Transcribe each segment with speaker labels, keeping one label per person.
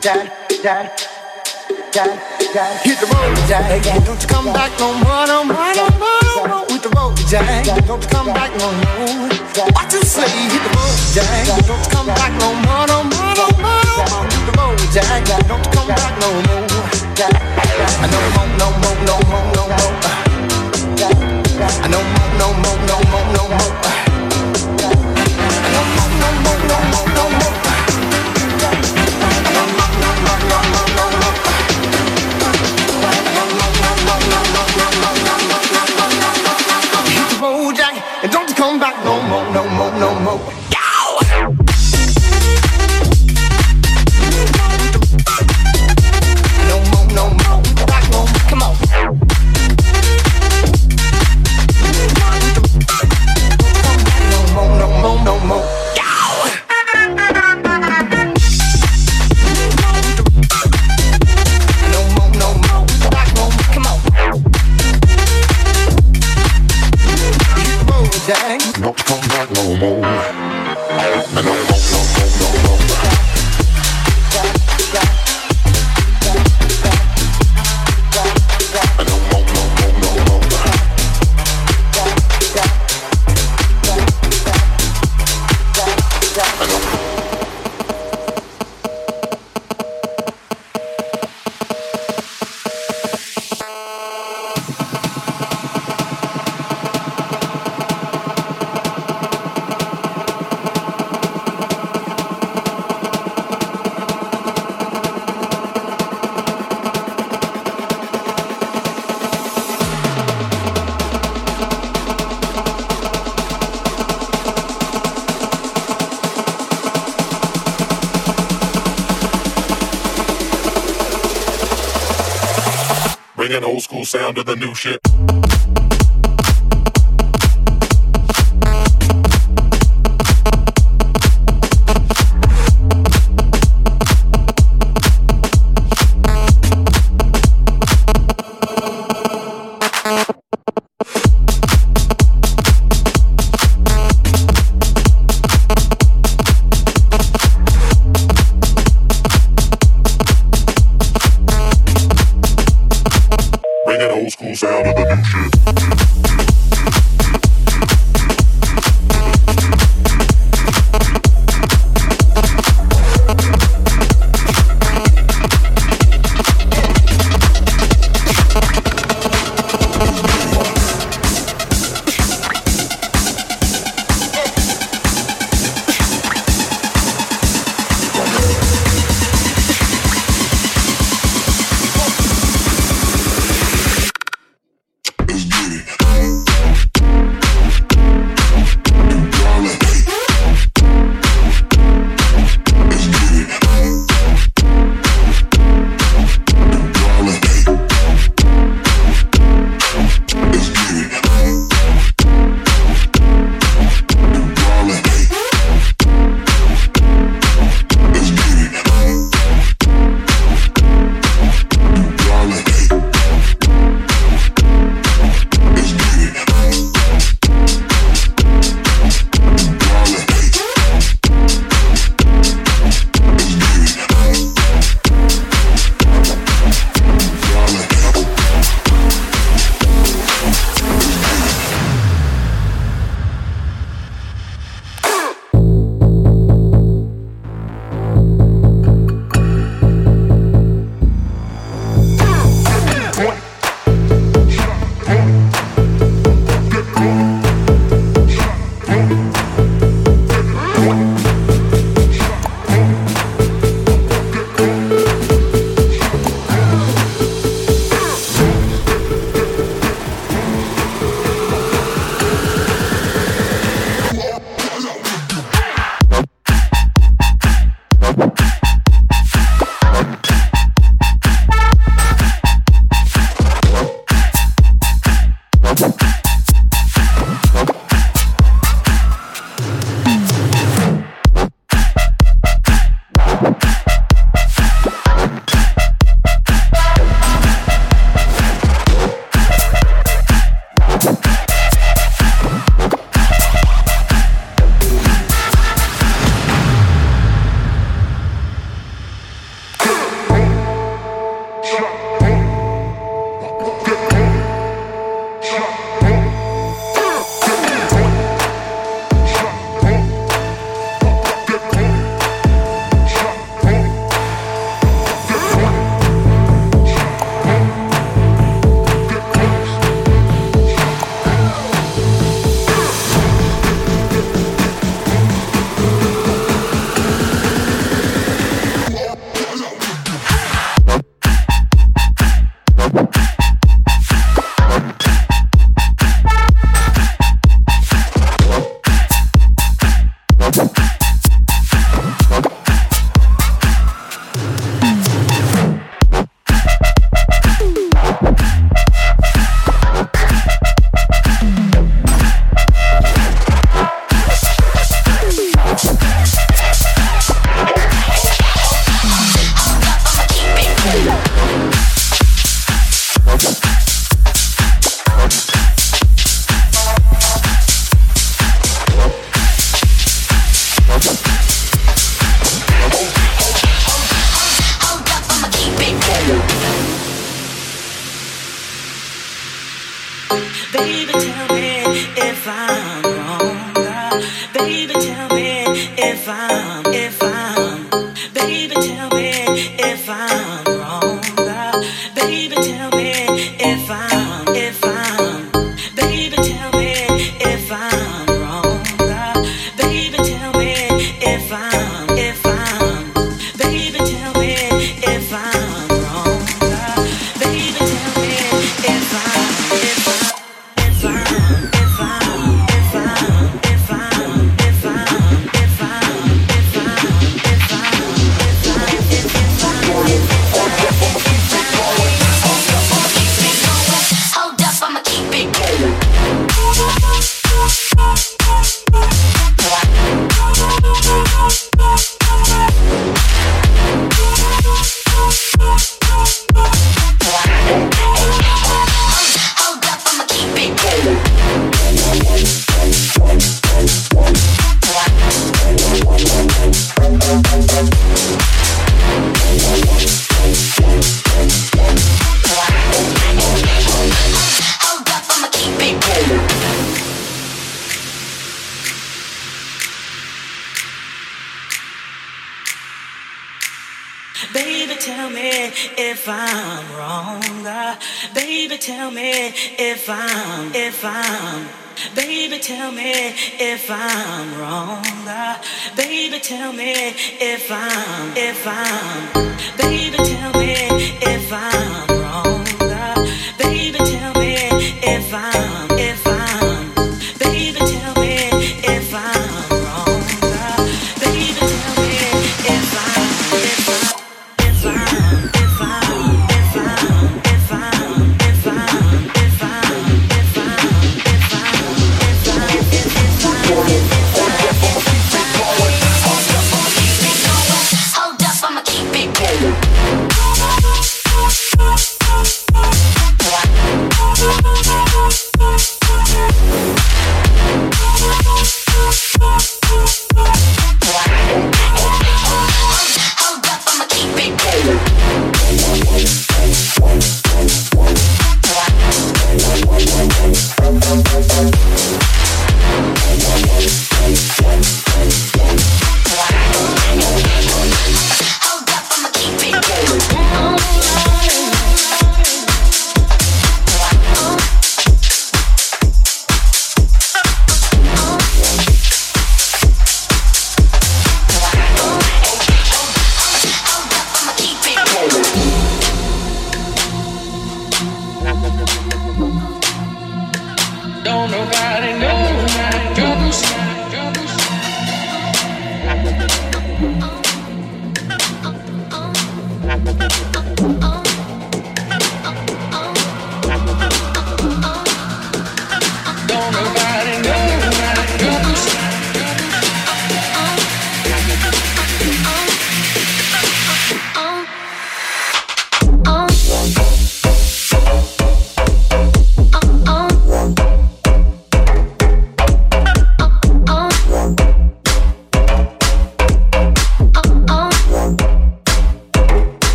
Speaker 1: dad, dad, dad, dad. Hit the road, Jack. Don't you come back no more, no more, no more. With the road, Jack. Don't you come back no more. Watch and say, hit the road, Jack. Don't you come back no more, no more, no more. With the road, Jack. Don't you come back no more. No more, no more, no more, no more. No more, no more, no more, no more. No more, no more, no more, no more. more, no more, no
Speaker 2: if I'm. Baby, tell me if I'm wrong. Uh, baby, tell me if I'm, if I'm. Baby, tell me if I'm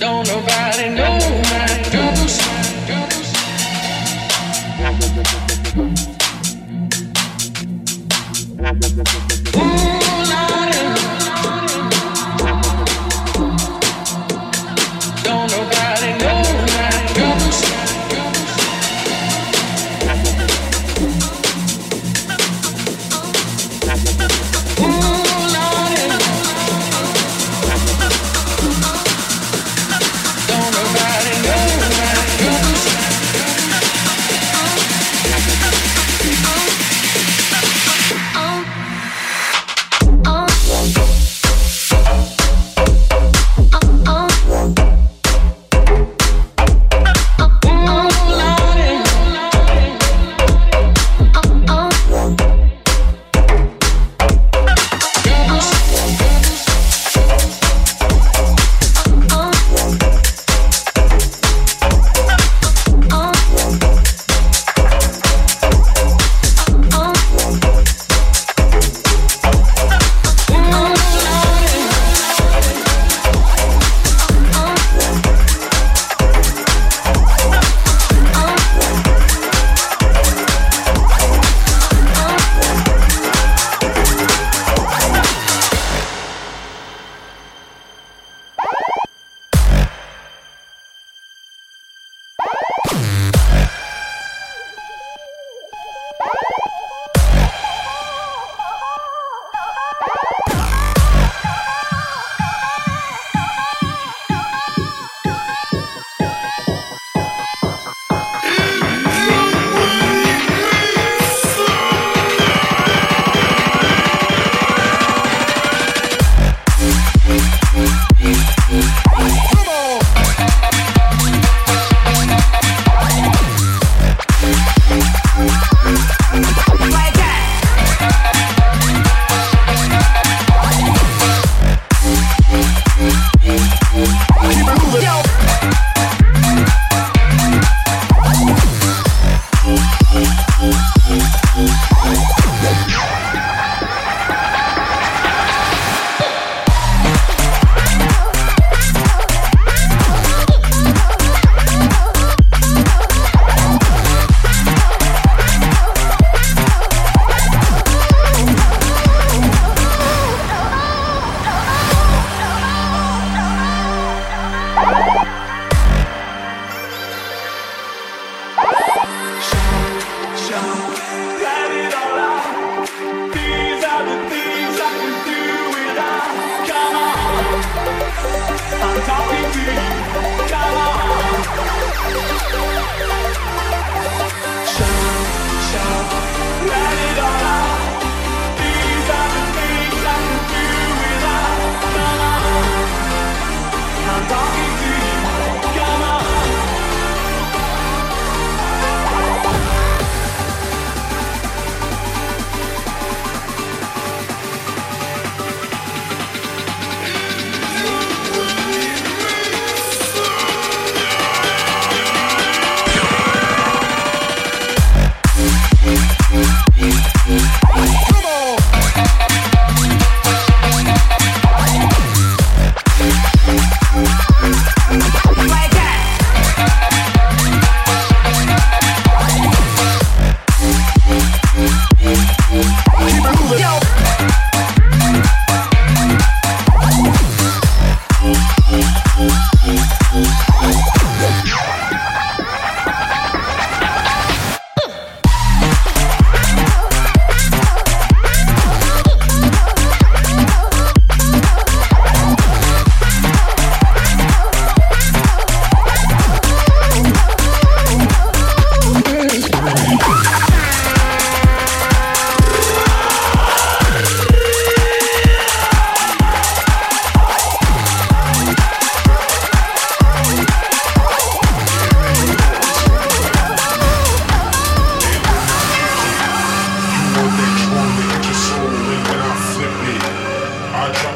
Speaker 2: Don't nobody know my dues. Thank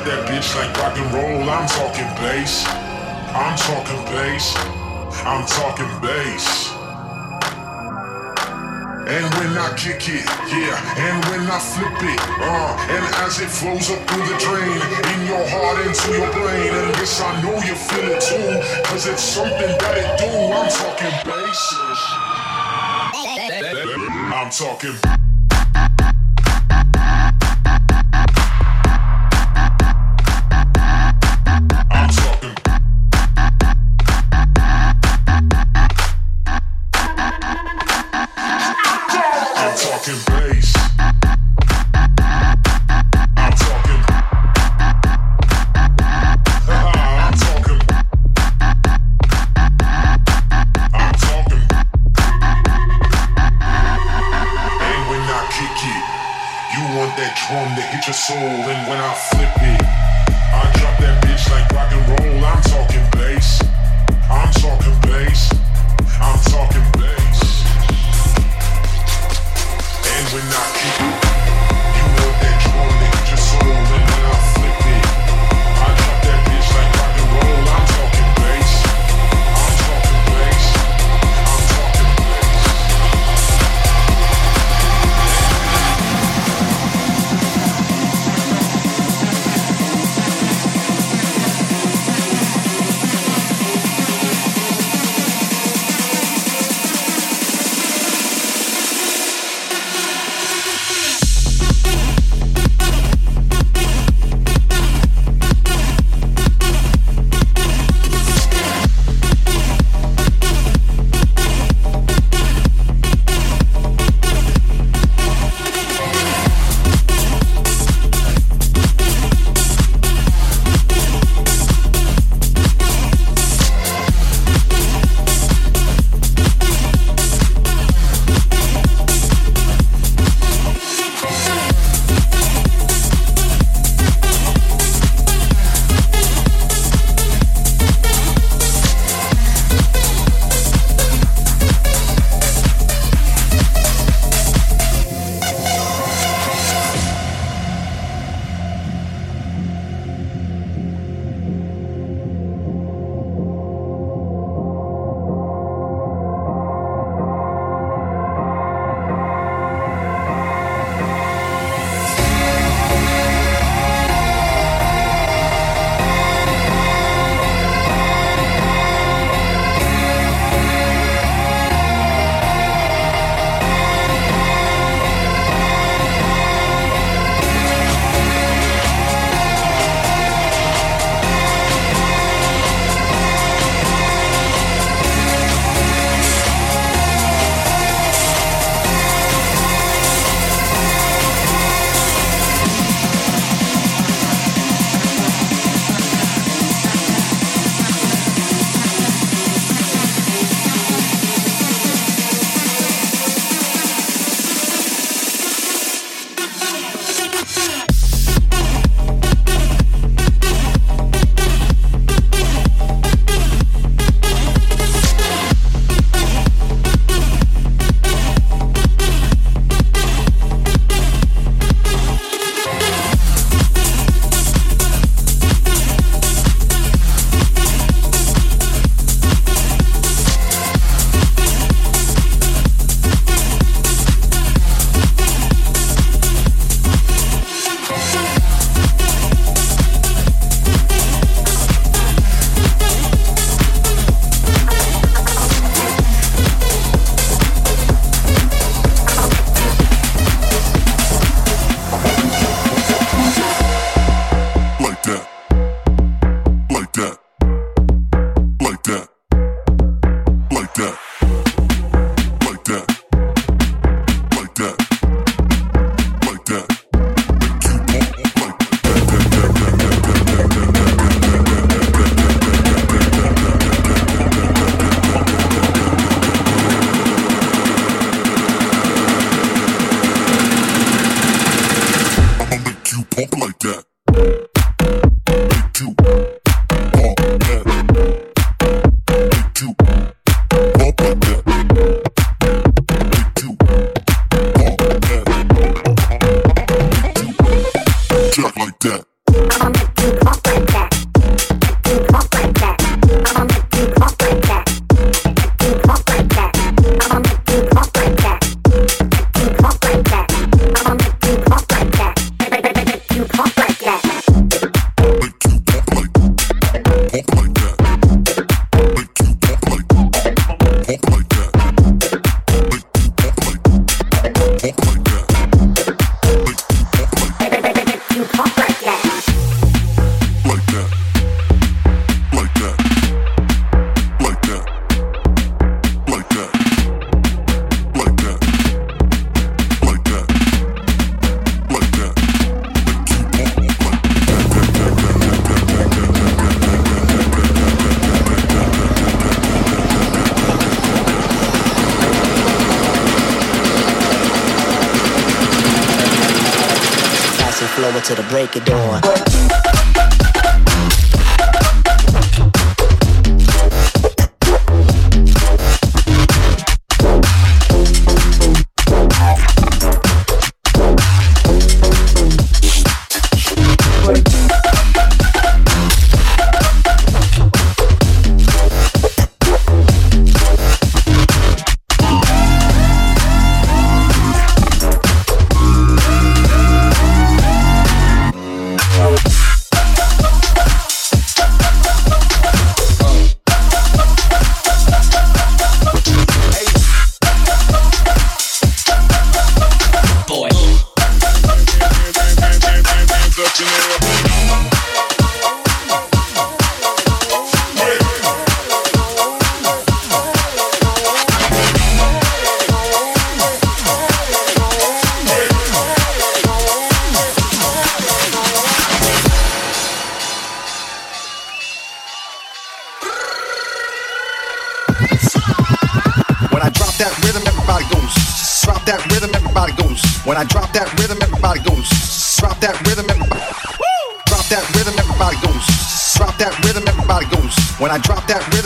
Speaker 3: that bitch like rock and roll. I'm talking bass. I'm talking bass. I'm talking bass. And when I kick it, yeah, and when I flip it, uh, and as it flows up through the drain, in your heart into your brain, and this I know you feel it too, cause it's something that it do, I'm talking bass. I'm talking talking bass. I'm talking. I'm talking. I'm talking. And you want that drum to hit your soul. And when I we're not keep
Speaker 4: flow until the break of dawn.
Speaker 5: that rhythm, everybody goes. When I drop that rhythm, everybody goes. Drop that rhythm, everybody. Woo! Drop that rhythm, everybody goes. Drop that rhythm, everybody goes. When I drop that rhythm,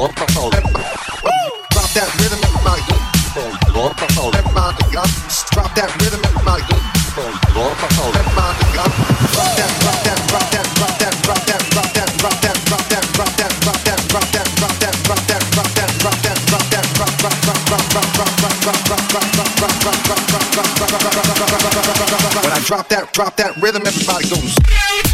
Speaker 5: Drop that rhythm in my Everybody drop that rhythm in my Everybody drop that, drop that, drop that,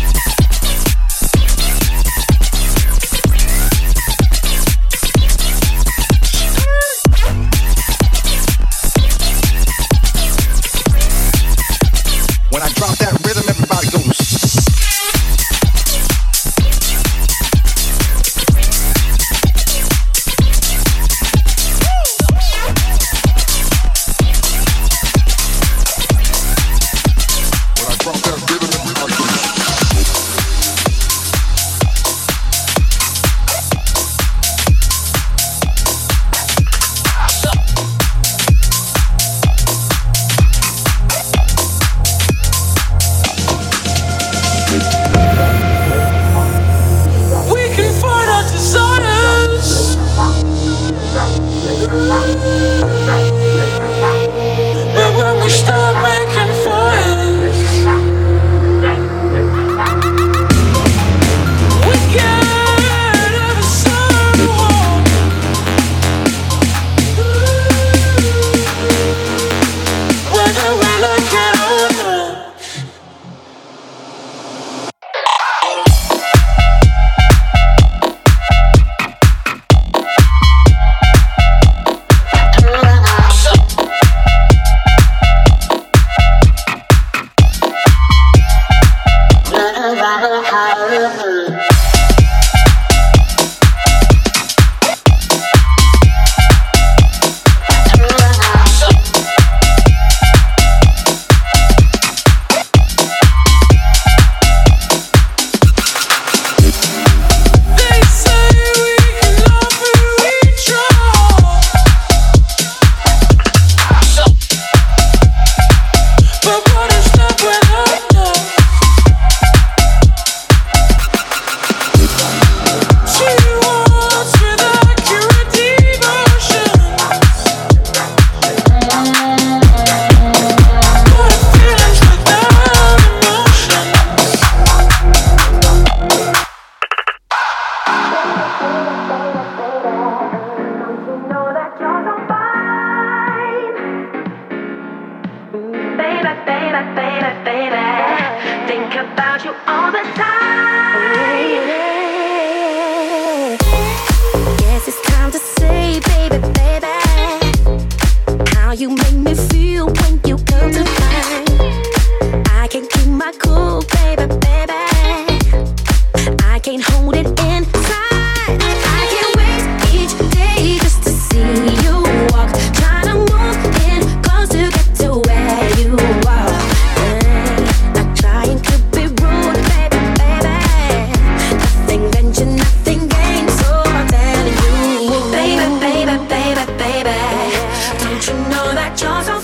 Speaker 2: 젖어